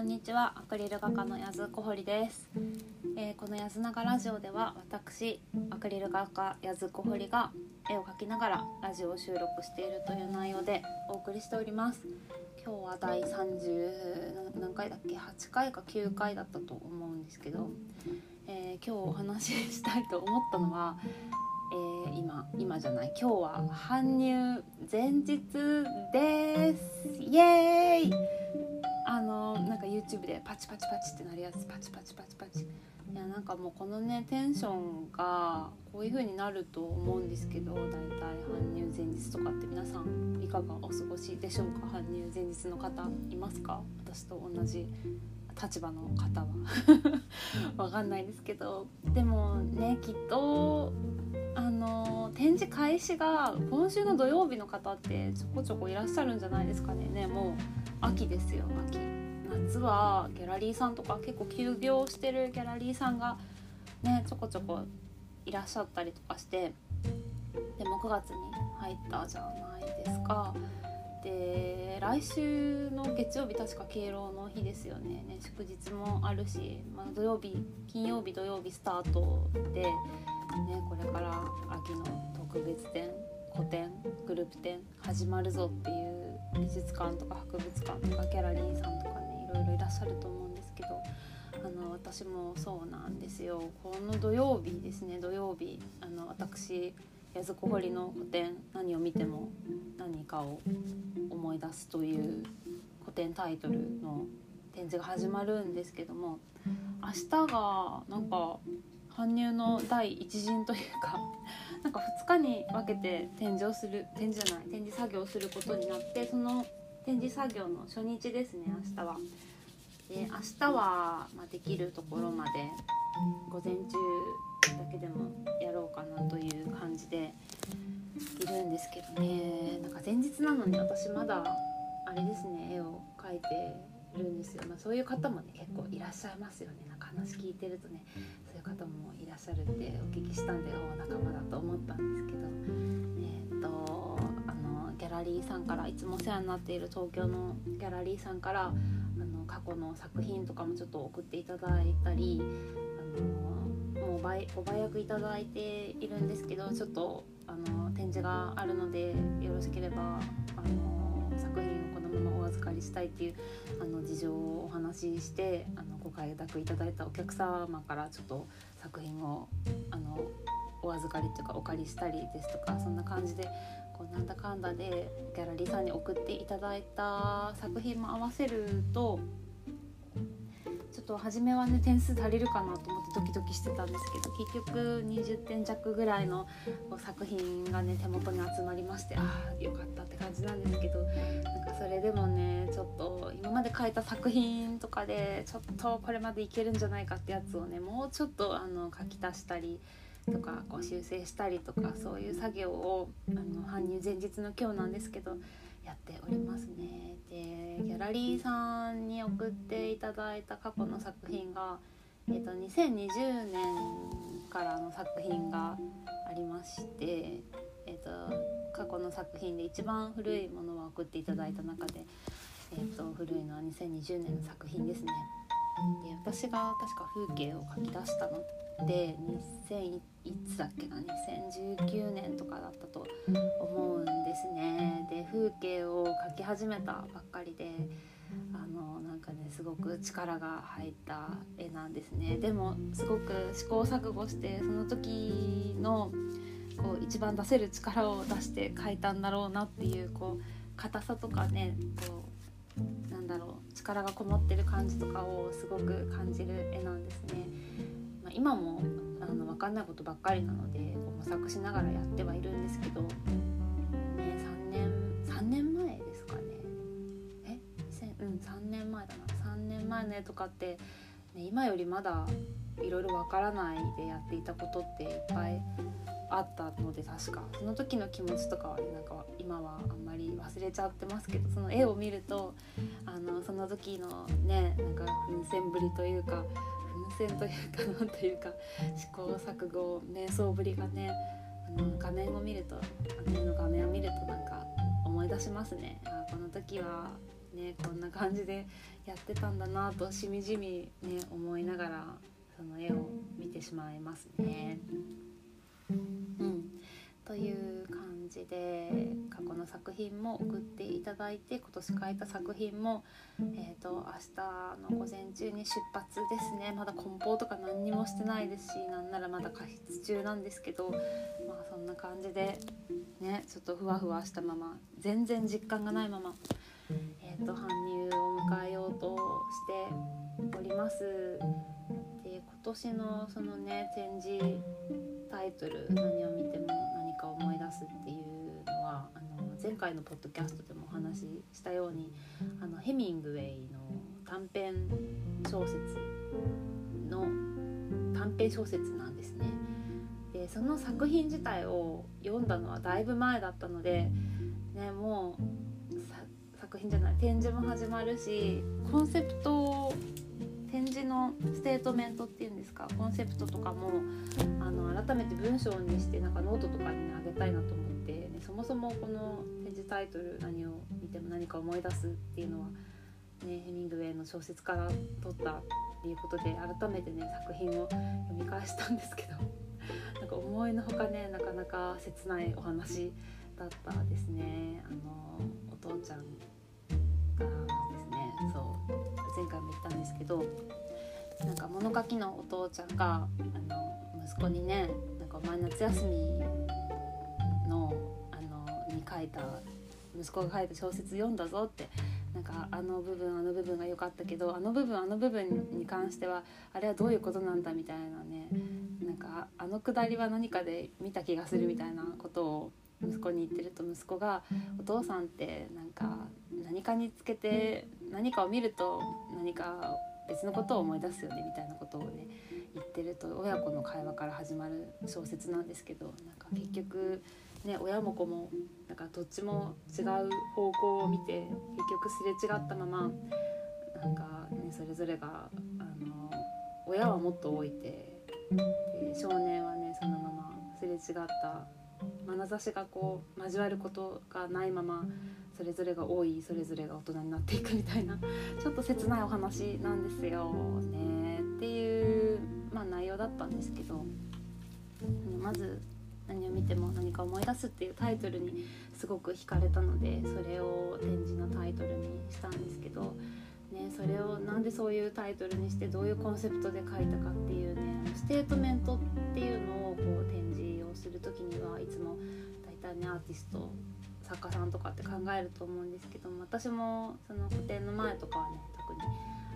こんにちは。アクリル画家の矢津小堀です、えーこの矢津長ラジオでは私アクリル画家矢津小堀が絵を描きながらラジオを収録しているという内容でお送りしております。今日は第30何回だっけ？8回か9回だったと思うんですけど、えー今日お話ししたいと思ったのは、えー今今じゃない。今日は搬入前日です。イエーイ！あのなんか YouTube でパチパチパチってなるやつパチパチパチパチ。いやなんかもうこのねテンションがこういう風になると思うんですけどだいたい搬入前日とかって皆さんいかがお過ごしでしょうか？搬入前日の方いますか？私と同じ立場の方は。わかんないですけど。でもねきっとあの展示開始が今週の土曜日の方ってちょこちょこいらっしゃるんじゃないですかね。ねもう秋ですよ秋。夏はギャラリーさんとか結構休業してるギャラリーさんがねちょこちょこいらっしゃったりとかしてでも9月に入ったじゃないですか。で来週の月曜日確か敬老の日ですよね。ね祝日もあるし、まあ、土曜日金曜日土曜日スタートで、ね、これから秋の特別展個展グループ展始まるぞっていう美術館とか博物館とかギャラリーさんとかねいろいろいらっしゃると思うんですけどあの私もそうなんですよ。この土曜日ですね土曜日あの私矢津小堀の個展何を見ても何かを思い出すという個展タイトルの展示が始まるんですけども明日がなんか搬入の第一陣というかなんか2日に分けて展示をする展示じゃない展示作業をすることになってその展示作業の初日ですね明日は。で明日は、ま、できるところまで午前中だけでもやろうかなという感じでいるんですけどね。なんか前日なのに私まだあれですね絵を描いてるんですよ、まあ、そういう方もね結構いらっしゃいますよね。なんか話聞いてるとね方もいらっしゃるってお聞きしたんでお仲間だと思ったんですけどえーとあのギャラリーさんからいつもお世話になっている東京のギャラリーさんからあの過去の作品とかもちょっと送っていただいたりあのもう倍ご倍役いただいているんですけどちょっとあの展示があるのでよろしければあの預かりしたいっていうあの事情をお話ししてあのご快諾いただいたお客様からちょっと作品をあのお預かりというかお借りしたりですとかそんな感じでこうなんだかんだでギャラリーさんに送っていただいた作品も合わせるとと初めはね点数足りるかなと思ってドキドキしてたんですけど結局20点弱ぐらいの作品がね手元に集まりましてああよかったって感じなんですけどなんかそれでもねちょっと今まで書いた作品とかでちょっとこれまでいけるんじゃないかってやつをねもうちょっとあの書き足したりとかこう修正したりとかそういう作業をあの搬入前日の今日なんですけどやっておりますラリーさんに送っていただいた過去の作品が、えー、と2020年からの作品がありまして、えー、と過去の作品で一番古いものを送っていただいた中で、えー、と古いのは2020年の作品ですね。で私が確か風景を描き出したので2000いつだっけな？2019年とかだったと思うんですね。で風景を描き始めたばっかりでごく力が入った絵なんですね。でもすごく試行錯誤してその時のこう一番出せる力を出して描いたんだろうなっていうこう硬さとかねこうなんだろう力がこもってる感じとかをすごく感じる絵なんですね。まあ、今もあの分かんないことばっかりなのでこう模索しながらやってはいるんですけど、ね、3年3年前ですかねえ？2000うん3年前だな3年前の絵とかって、ね、今よりまだいろいろ分からないでやっていたことっていっぱいあったので確か。その時の気持ちとかはねなんか今はあんまり忘れちゃってますけどその絵を見るとあのその時のねなんか奮戦ぶりというか奮戦というかなんというか試行錯誤瞑想ぶりがねあの画面を見ると画面の画面を見るとなんか思い出しますね。あこの時はねこんな感じでやってたんだなとしみじみね思いながらその絵を見てしまいますね。うんという感じで過去の作品も送っていただいて今年描いた作品も、えーと、明日の午前中に出発ですねまだ梱包とか何にもしてないですしなんならまだ加筆中なんですけどまあそんな感じでねちょっとふわふわしたまま全然実感がないまま、えーと、搬入を迎えようとしております。で今年のそのね展示タイトル何を見ても何か思い出すっていうのはあの前回のポッドキャストでもお話ししたようにあのヘミングウェイの短編小説の短編小説なんですね。でその作品自体を読んだのはだいぶ前だったので、ね、もう作品じゃない展示も始まるしコンセプト展示のステートメントっていうんですかコンセプトとかもあの改めて文章にしてなんかノートとかに、ね、あげたいなと思って、ね、そもそもこの展示タイトル何を見ても何か思い出すっていうのは、ね、ヘミングウェイの小説から取ったっていうことで改めてね作品を読み返したんですけど なんか思いのほかねなかなか切ないお話だったですね。あのお父ちゃんがですね。そう前回も言ったんですけどなんか物書きのお父ちゃんがあの息子にねなんかお前夏休みのあのに書いた息子が書いた小説読んだぞってなんかあの部分あの部分が良かったけどあの部分あの部分に関してはあれはどういうことなんだみたいなねなんかあのくだりは何かで見た気がするみたいなことを息子に言ってると息子が「お父さんってなんか何かにつけて何かを見ると何か別のことを思い出すよね」みたいなことをね言ってると親子の会話から始まる小説なんですけどなんか結局ね親も子もなんかどっちも違う方向を見て結局すれ違ったままなんか、ね、それぞれがあの親はもっと老いてで少年はねそのまますれ違った眼差しがこう交わることがないままそれぞれが多いそれぞれが大人になっていくみたいな ちょっと切ないお話なんですよねっていう、まあ、内容だったんですけどまず何を見ても何か思い出すっていうタイトルにすごく惹かれたのでそれを展示のタイトルにしたんですけど、ね、それをなんでそういうタイトルにしてどういうコンセプトで書いたかっていうねステートメントっていうのをアーティスト作家さんとかって考えると思うんですけども私もその個展の前とかはね特に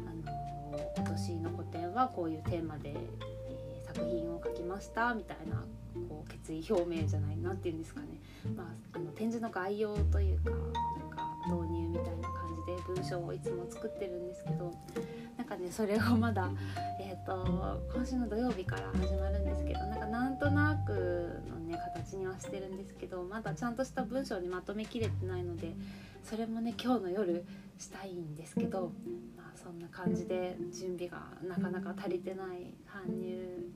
あの今年の個展はこういうテーマで、えー、作品を描きましたみたいなこう決意表明じゃないなっていうんですかね、まあ、あの展示の概要というかなんか導入みたいな感じで文章をいつも作ってるんですけどなんかねそれをまだ、えーと、今週の土曜日から始まるんですけどなんかなんとなくのね形にはしてるんですけどまだちゃんとした文章にまとめきれてないのでそれもね今日の夜したいんですけど、まあ、そんな感じで準備がなかなか足りてない搬入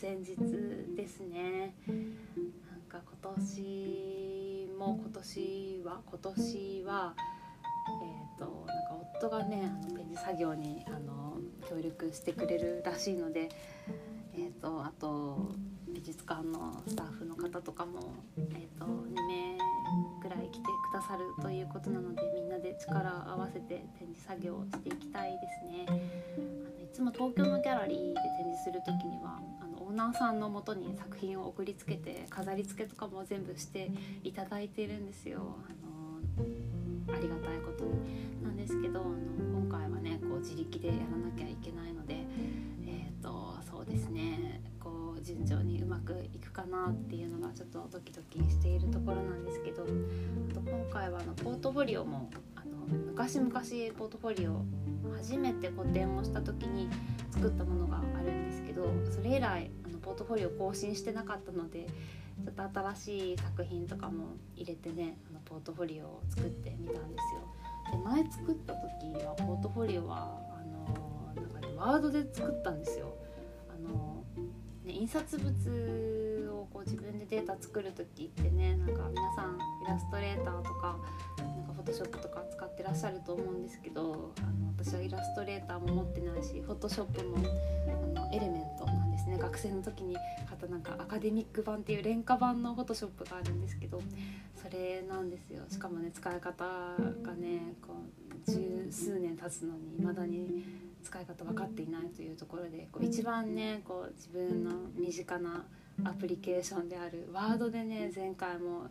前日ですね。なんか今年も今年は今年はえーと、なんか夫がねあの作業にあの協力してくれるらしいので、えーと、あと美術館のスタッフの方とかも、えーと、2名ぐらい来てくださるということなのでみんなで力を合わせて展示作業をしていきたいですね。あのいつも東京のギャラリーで展示する時にはあのオーナーさんのもとに作品を送りつけて飾り付けとかも全部していただいてるんですよ。あでやらなきゃいけないのでえ、ー、とそうですねこう順調にうまくいくかなっていうのがちょっとドキドキしているところなんですけどあと今回はあのポートフォリオもあの昔々ポートフォリオ初めて個展をした時に作ったものがあるんですけどそれ以来あのポートフォリオ更新してなかったのでちょっと新しい作品とかも入れてねあのポートフォリオを作ってみたんですよ。で前作った時はポートフォリオはワードで作ったんですよ。あのね、印刷物をこう自分でデータ作る時ってねなんか皆さんイラストレーターとかなんかフォトショップとか使ってらっしゃると思うんですけどあの私はイラストレーターも持ってないしフォトショップもあのエレメントなんですね学生の時に買ったなんかアカデミック版っていう廉価版のフォトショップがあるんですけどそれなんですよしかもね使い方がねこう十数年経つのに未だに使い方分かっていないというところでこう一番ねこう自分の身近なアプリケーションであるワードでね前回も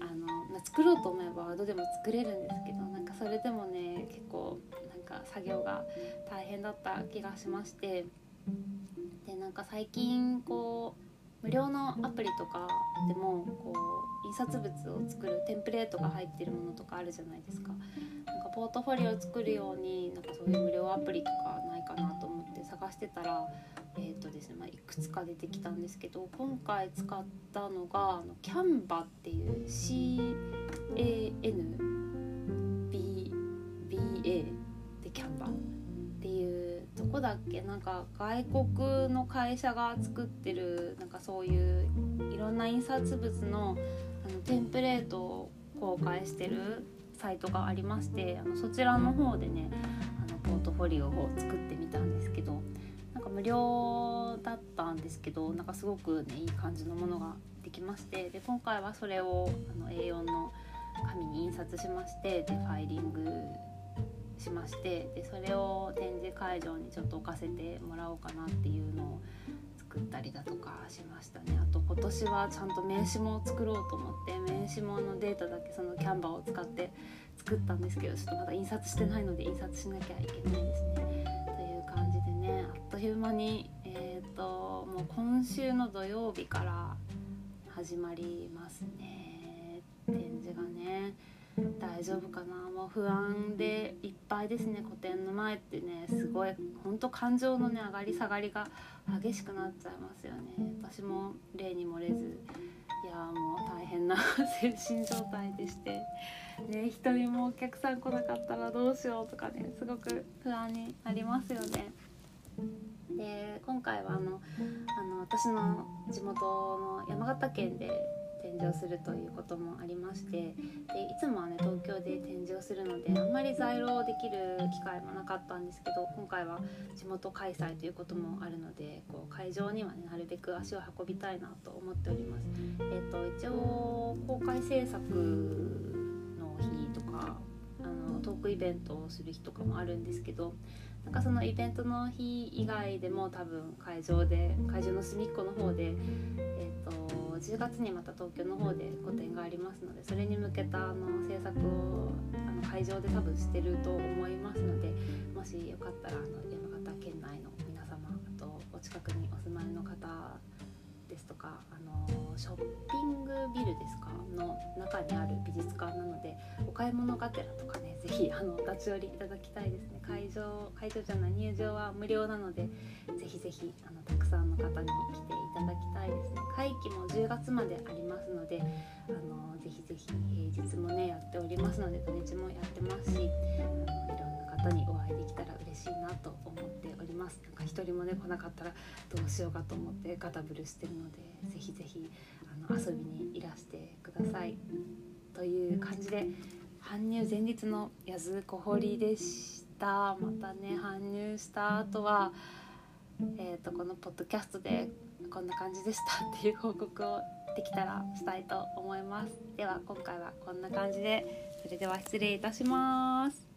あの作ろうと思えばワードでも作れるんですけどなんかそれでもね結構なんか作業が大変だった気がしましてでなんか最近こう無料のアプリとかでもこう印刷物を作るテンプレートが入ってるものとかあるじゃないですか。なんかポートフォリオを作るようになんかそういう無料アプリとかないかなと思って探してたらえーとですねまあ、いくつか出てきたんですけど今回使ったのがあのキャンバっていう CANBA だっけ？なんか外国の会社が作ってるなんかそういういろんな印刷物のあのテンプレートを公開してるサイトがありましてあのそちらの方でねあのポートフォリオを作ってみたんですけどなんか無料だったんですけどなんかすごくねいい感じのものができましてで今回はそれをあの A4 の紙に印刷しましてでファイリングしましてでそれを展示会場にちょっと置かせてもらおうかなっていうのを作ったりだとかしましたねあと今年はちゃんと名刺も作ろうと思って名刺ものデータだけそのキャンバーを使って作ったんですけどちょっとまだ印刷してないので印刷しなきゃいけないですね。という感じでねあっという間にえっ、ー、ともう今週の土曜日から始まりますね展示がね。大丈夫かな？もう不安でいっぱいですね。個展の前ってねすごいほんと感情のね上がり下がりが激しくなっちゃいますよね。私も例に漏れずいやもう大変な精神状態でして。ね一人もお客さん来なかったらどうしようとかねすごく不安になりますよね。で今回はあのあの私の地元の山形県で展示をするということもありましてでいつもはね東京で展示をするのであんまり在廊できる機会もなかったんですけど今回は地元開催ということもあるのでこう会場にはねなるべく足を運びたいなと思っております。えーと、一応公開制作の日とかあのトークイベントをする日とかもあるんですけどなんかそのイベントの日以外でも多分会場で会場の隅っこの方で、えーと10月にまた東京の方で個展がありますのでそれに向けたあの制作をあの会場で多分してると思いますのでもしよかったらあの山形県内の皆様あとお近くにお住まいの方ですとかあのショッピングビルですか？の中にある美術館なのでお買い物がてらとかね是非あの立ち寄りいただきたいですね。会場会場じゃない入場は無料なので是非是非あのたくさんの方に来ていただきたいですね。会期も10月までありますのであのぜひぜひ平日もねやっておりますので土日もやってますしあのいろんな方にお会いできたら嬉しいなと思っております。なんか一人もね来なかったらどうしようかと思ってガタブルしてるのでぜひぜひあの遊びにいらしてください。という感じで搬入前日の安小堀でした。またね搬入した後はえーと、このポッドキャストでこんな感じでした。っていう報告をできたらしたいと思います。では今回はこんな感じでそれでは失礼いたします。